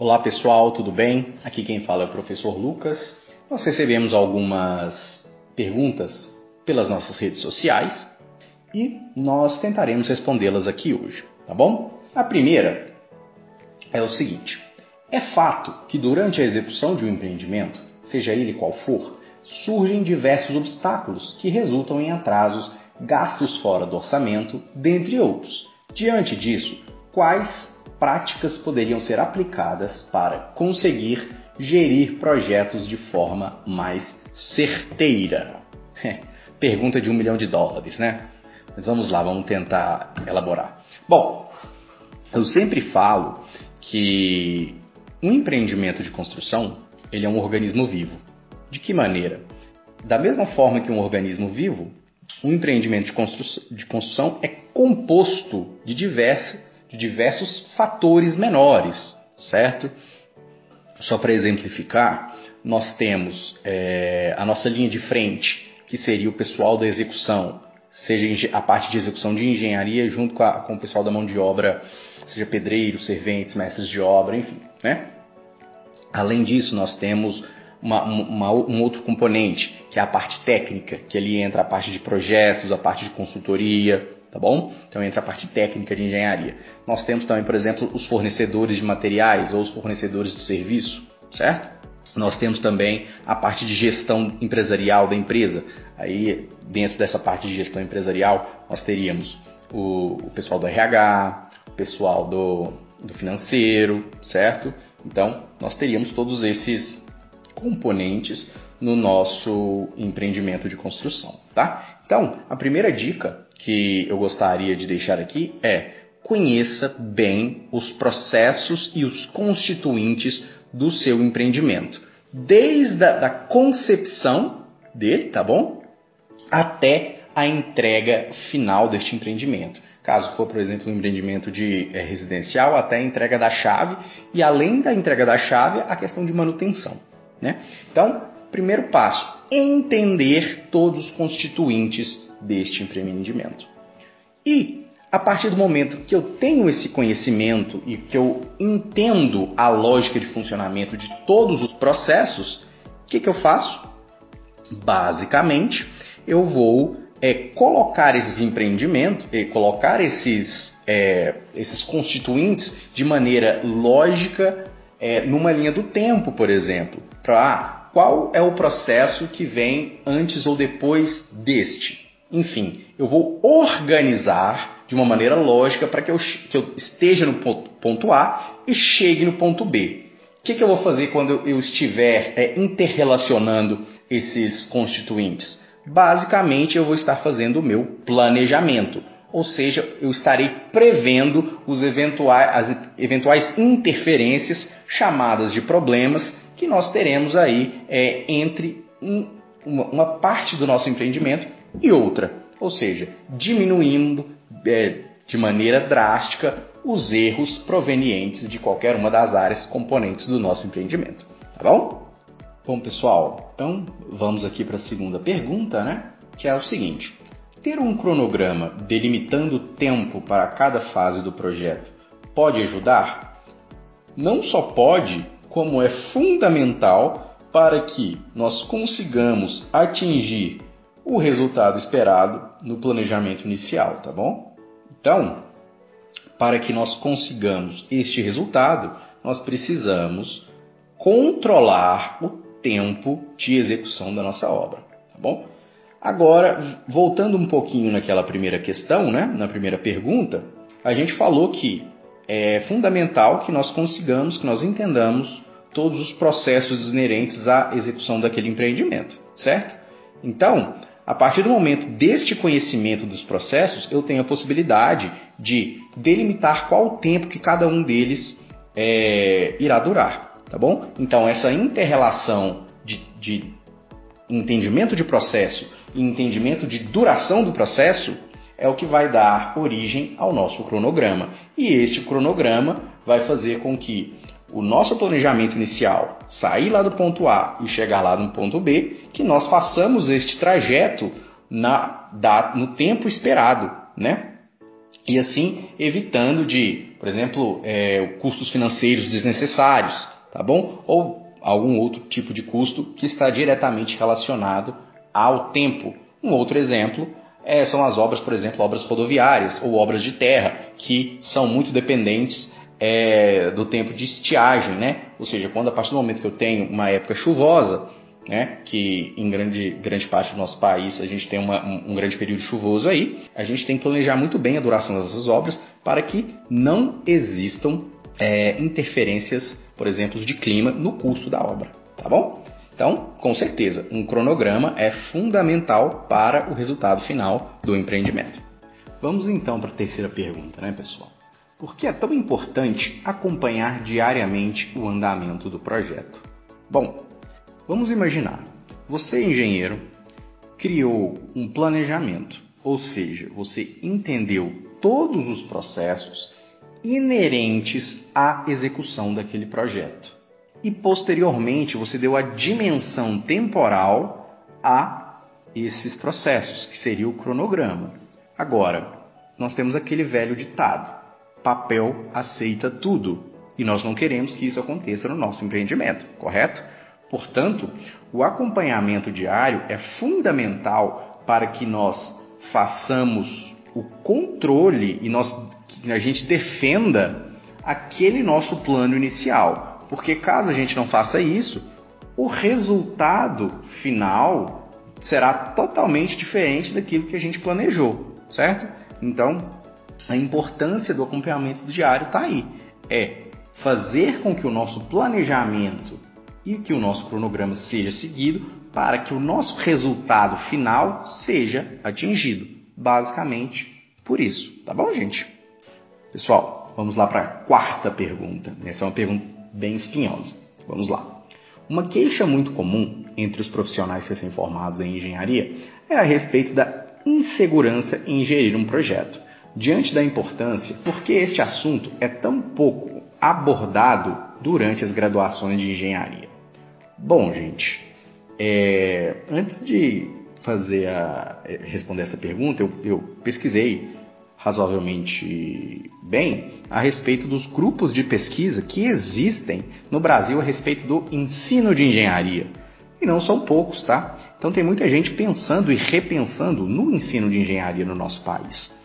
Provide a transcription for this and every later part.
Olá pessoal, tudo bem? Aqui quem fala é o professor Lucas. Nós recebemos algumas perguntas pelas nossas redes sociais e nós tentaremos respondê-las aqui hoje, tá bom? A primeira é o seguinte: é fato que durante a execução de um empreendimento, seja ele qual for, surgem diversos obstáculos que resultam em atrasos, gastos fora do orçamento, dentre outros. Diante disso, quais práticas poderiam ser aplicadas para conseguir gerir projetos de forma mais certeira? Pergunta de um milhão de dólares, né? Mas vamos lá, vamos tentar elaborar. Bom, eu sempre falo que um empreendimento de construção ele é um organismo vivo. De que maneira? Da mesma forma que um organismo vivo, um empreendimento de construção, é composto de, diversos, de diversos fatores menores, certo? Só para exemplificar, nós temos é, a nossa linha de frente, que seria o pessoal da execução, seja a parte de execução de engenharia junto com, a, com o pessoal da mão de obra, seja pedreiros, serventes, mestres de obra, enfim, né? Além disso, nós temos uma, uma, um outro componente, que é a parte técnica, que ali entra a parte de projetos, a parte de consultoria, tá bom? Então entra a parte técnica de engenharia. Nós temos também, por exemplo, os fornecedores de materiais ou os fornecedores de serviço, certo? Nós temos também a parte de gestão empresarial da empresa. Aí, dentro dessa parte de gestão empresarial, nós teríamos o, o pessoal do RH, o pessoal do, do financeiro, certo? Então, nós teríamos todos esses componentes no nosso empreendimento de construção, tá? Então, a primeira dica que eu gostaria de deixar aqui é conheça bem os processos e os constituintes do seu empreendimento, desde a da concepção dele, tá bom? Até a entrega final deste empreendimento. Caso for, por exemplo, um empreendimento de é, residencial, até a entrega da chave e além da entrega da chave, a questão de manutenção. Né? Então, primeiro passo, entender todos os constituintes deste empreendimento. E a partir do momento que eu tenho esse conhecimento e que eu entendo a lógica de funcionamento de todos os processos, o que, que eu faço? Basicamente, eu vou é, colocar esses empreendimentos, é, colocar esses, é, esses constituintes de maneira lógica é, numa linha do tempo, por exemplo. Para ah, qual é o processo que vem antes ou depois deste? Enfim, eu vou organizar de uma maneira lógica para que, que eu, esteja no ponto, ponto, A e chegue no ponto B. O que, que eu vou fazer quando eu, eu estiver é, interrelacionando esses constituintes? Basicamente, eu vou estar fazendo o meu planejamento, ou seja, eu estarei prevendo os eventuais, as eventuais interferências chamadas de problemas que nós teremos aí é, entre um, uma, uma parte do nosso empreendimento e outra, ou seja, diminuindo é, de maneira drástica os erros provenientes de qualquer uma das áreas componentes do nosso empreendimento. Tá bom? Bom, pessoal, então vamos aqui para a segunda pergunta, né? Que é o seguinte: ter um cronograma delimitando tempo para cada fase do projeto pode ajudar? Não só pode, como é fundamental para que nós consigamos atingir o resultado esperado no planejamento inicial, tá bom? Então, para que nós consigamos este resultado, nós precisamos controlar o tempo de execução da nossa obra, tá bom? Agora, voltando um pouquinho naquela primeira questão, né, na primeira pergunta, a gente falou que é fundamental que nós consigamos, que nós entendamos todos os processos inerentes à execução daquele empreendimento, certo? Então, a partir do momento deste conhecimento dos processos, eu tenho a possibilidade de delimitar qual o tempo que cada um deles é, irá durar, tá bom? Então, essa interrelação de, de entendimento de processo e entendimento de duração do processo é o que vai dar origem ao nosso cronograma. E este cronograma vai fazer com que o nosso planejamento inicial, sair lá do ponto A e chegar lá no ponto B, que nós façamos este trajeto na, da, no tempo esperado, né? e assim evitando de, por exemplo, é, custos financeiros desnecessários, tá bom? Ou algum outro tipo de custo que está diretamente relacionado ao tempo. Um outro exemplo é, são as obras, por exemplo, obras rodoviárias ou obras de terra, que são muito dependentes é, do tempo de estiagem, né? Ou seja, quando a partir do momento que eu tenho uma época chuvosa, né, que em grande, grande parte do nosso país a gente tem uma, um, um, grande período chuvoso aí, a gente tem que planejar muito bem a duração dessas obras para que não existam é, interferências, por exemplo, de clima no custo da obra, tá bom? Então, com certeza, um cronograma é fundamental para o resultado final do empreendimento. Vamos então para a terceira pergunta, né, pessoal? Por que é tão importante acompanhar diariamente o andamento do projeto? Bom, vamos imaginar, você, engenheiro, criou um planejamento, ou seja, você entendeu todos os processos inerentes à execução daquele projeto e posteriormente você deu a dimensão temporal a esses processos, que seria o cronograma. Agora, nós temos aquele velho ditado: papel aceita tudo. E nós não queremos que isso aconteça no nosso empreendimento, correto? Portanto, o acompanhamento diário é fundamental para que nós façamos o controle e nós, que a gente defenda aquele nosso plano inicial. Porque caso a gente não faça isso, o resultado final será totalmente diferente daquilo que a gente planejou, certo? Então, a importância do acompanhamento diário está aí. É fazer com que o nosso planejamento e que o nosso cronograma seja seguido para que o nosso resultado final seja atingido. Basicamente por isso, tá bom, gente? Pessoal, vamos lá para a quarta pergunta. Essa é uma pergunta bem espinhosa. Vamos lá. Uma queixa muito comum entre os profissionais recém-formados em engenharia é a respeito da insegurança em gerir um projeto. Diante da importância, por que este assunto é tão pouco abordado durante as graduações de engenharia? Bom, gente, é, antes de fazer a, é, responder essa pergunta, eu, eu pesquisei razoavelmente bem a respeito dos grupos de pesquisa que existem no Brasil a respeito do ensino de engenharia. E não são poucos, tá? Então tem muita gente pensando e repensando no ensino de engenharia no nosso país.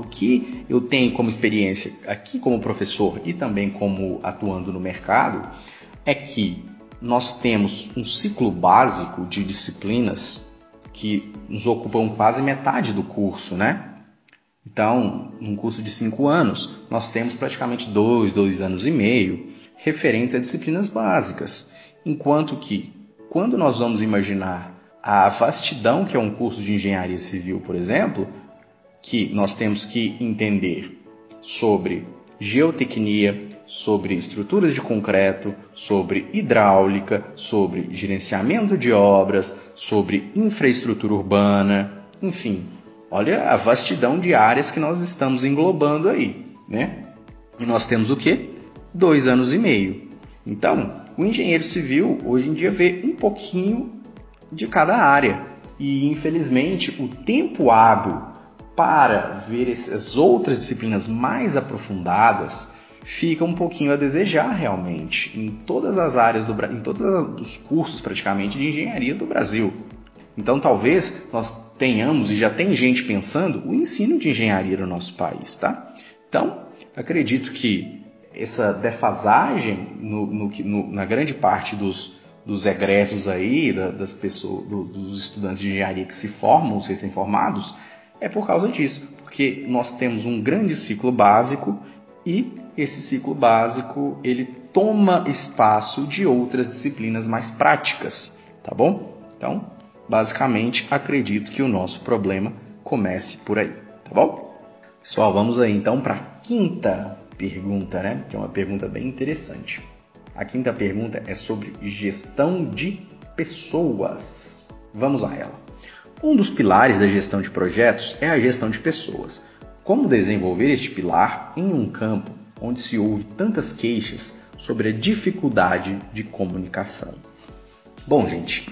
O que eu tenho como experiência aqui como professor e também como atuando no mercado é que nós temos um ciclo básico de disciplinas que nos ocupam quase metade do curso, né? Então, num curso de cinco anos, nós temos praticamente dois, dois anos e meio referentes a disciplinas básicas. Enquanto que, quando nós vamos imaginar a vastidão que é um curso de engenharia civil, por exemplo, que nós temos que entender sobre geotecnia, sobre estruturas de concreto, sobre hidráulica, sobre gerenciamento de obras, sobre infraestrutura urbana, enfim, Olha a vastidão de áreas que nós estamos englobando aí, né? E nós temos o quê? Dois anos e meio. Então, o engenheiro civil hoje em dia vê um pouquinho de cada área. E infelizmente o tempo hábil para ver essas outras disciplinas mais aprofundadas fica um pouquinho a desejar realmente em todas as áreas do em todos os cursos praticamente de engenharia do Brasil. Então talvez nós tenhamos, e já tem gente pensando, o ensino de engenharia no nosso país, tá? Então, acredito que essa defasagem no, no, no, na grande parte dos, dos egressos aí, da, das pessoas, do, dos estudantes de engenharia que se formam, os recém-formados, é por causa disso, porque nós temos um grande ciclo básico e esse ciclo básico ele toma espaço de outras disciplinas mais práticas, tá bom? Então, Basicamente, acredito que o nosso problema comece por aí, tá bom? Pessoal, vamos aí então para a quinta pergunta, né? Que é uma pergunta bem interessante. A quinta pergunta é sobre gestão de pessoas. Vamos a ela. Um dos pilares da gestão de projetos é a gestão de pessoas. Como desenvolver este pilar em um campo onde se ouve tantas queixas sobre a dificuldade de comunicação? Bom, gente,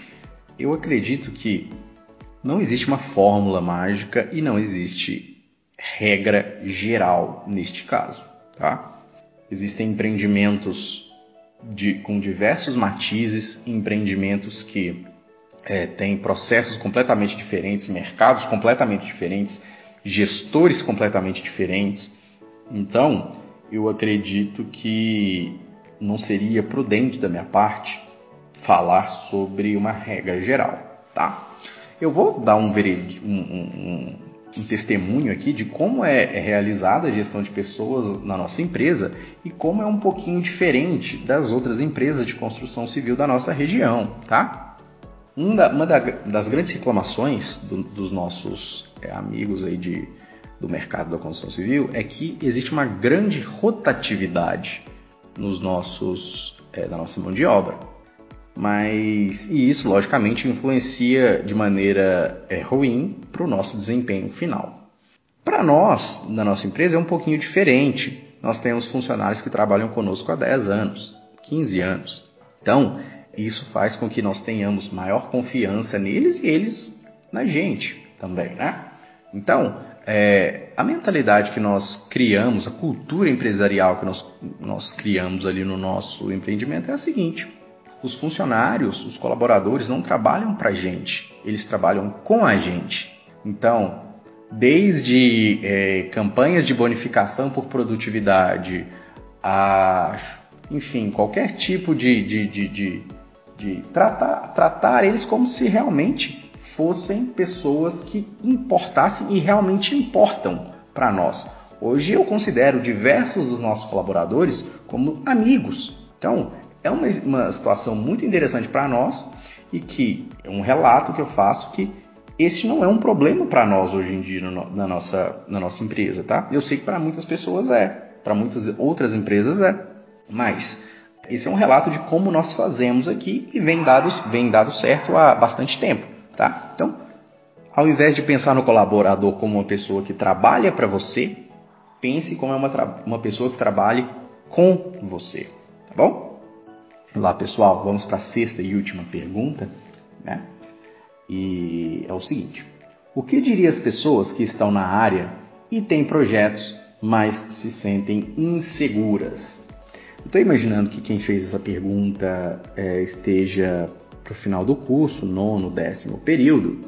eu acredito que não existe uma fórmula mágica e não existe regra geral neste caso, tá? Existem empreendimentos de, com diversos matizes, empreendimentos que é, têm processos completamente diferentes, mercados completamente diferentes, gestores completamente diferentes. Então, eu acredito que não seria prudente da minha parte falar sobre uma regra geral, tá? Eu vou dar um, um, um, um testemunho aqui de como é, é realizada a gestão de pessoas na nossa empresa e como é um pouquinho diferente das outras empresas de construção civil da nossa região, tá? Uma, das grandes reclamações do, dos nossos é, amigos aí de, do mercado da construção civil é que existe uma grande rotatividade nos nossos, é, na nossa mão de obra. Mas e isso logicamente influencia de maneira é, ruim para o nosso desempenho final. Para nós, na nossa empresa, é um pouquinho diferente. Nós temos funcionários que trabalham conosco há 10 anos, 15 anos. Então, isso faz com que nós tenhamos maior confiança neles e eles na gente também, né? Então, é, a mentalidade que nós criamos, a cultura empresarial que nós, nós criamos ali no nosso empreendimento é a seguinte: os funcionários, os colaboradores não trabalham para a gente, eles trabalham com a gente. Então, desde é, campanhas de bonificação por produtividade, a, enfim, qualquer tipo de, de, de, de, de tratar, tratar eles como se realmente fossem pessoas que importassem e realmente importam para nós. Hoje eu considero diversos dos nossos colaboradores como amigos. Então, é uma, uma situação muito interessante para nós e que é um relato que eu faço que esse não é um problema para nós hoje em dia no, na, nossa, na nossa empresa, tá? Eu sei que para muitas pessoas é, para muitas outras empresas é, mas esse é um relato de como nós fazemos aqui e vem dado, vem dado certo há bastante tempo. Tá? Então, ao invés de pensar no colaborador como uma pessoa que trabalha para você, pense como uma, uma pessoa que trabalhe com você. Tá bom? Lá, pessoal, vamos para a sexta e última pergunta. Né? E é o seguinte: O que diria as pessoas que estão na área e têm projetos, mas se sentem inseguras? Estou imaginando que quem fez essa pergunta é, esteja para o final do curso, nono, décimo período.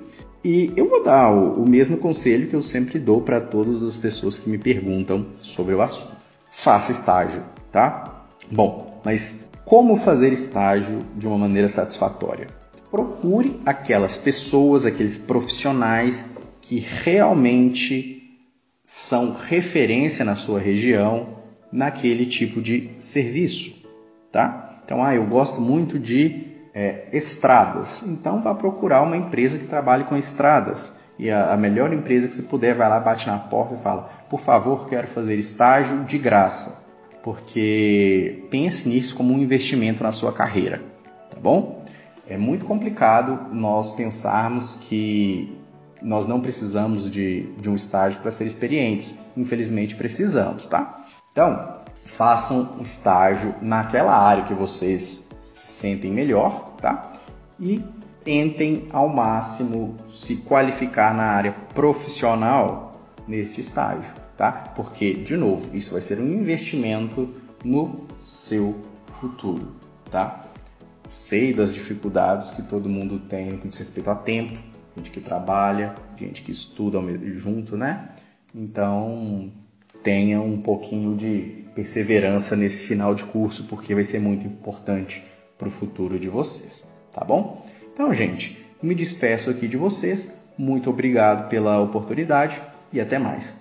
E eu vou dar o, o mesmo conselho que eu sempre dou para todas as pessoas que me perguntam sobre o assunto. Faça estágio, tá? Bom, mas como fazer estágio de uma maneira satisfatória? Procure aquelas pessoas, aqueles profissionais que realmente são referência na sua região naquele tipo de serviço, tá? Então, ah, eu gosto muito de é, estradas. Então vá procurar uma empresa que trabalhe com estradas. E a, a, melhor empresa que você puder, vai lá, bate na porta e fala: por favor, quero fazer estágio de graça. Porque pense nisso como um investimento na sua carreira. Tá bom? É muito complicado nós pensarmos que nós não precisamos de, de um estágio para ser experientes. Infelizmente precisamos, tá? Então, façam um estágio naquela área que vocês sentem melhor, tá? E tentem ao máximo se qualificar na área profissional neste estágio, tá? Porque, de novo, isso vai ser um investimento no seu futuro, tá? Sei das dificuldades que todo mundo tem diz respeito a tempo, gente que trabalha, gente que estuda junto, né? Então, tenha um pouquinho de perseverança nesse final de curso, porque vai ser muito importante para o futuro de vocês, tá bom? Então, gente, me despeço aqui de vocês. Muito obrigado pela oportunidade e até mais.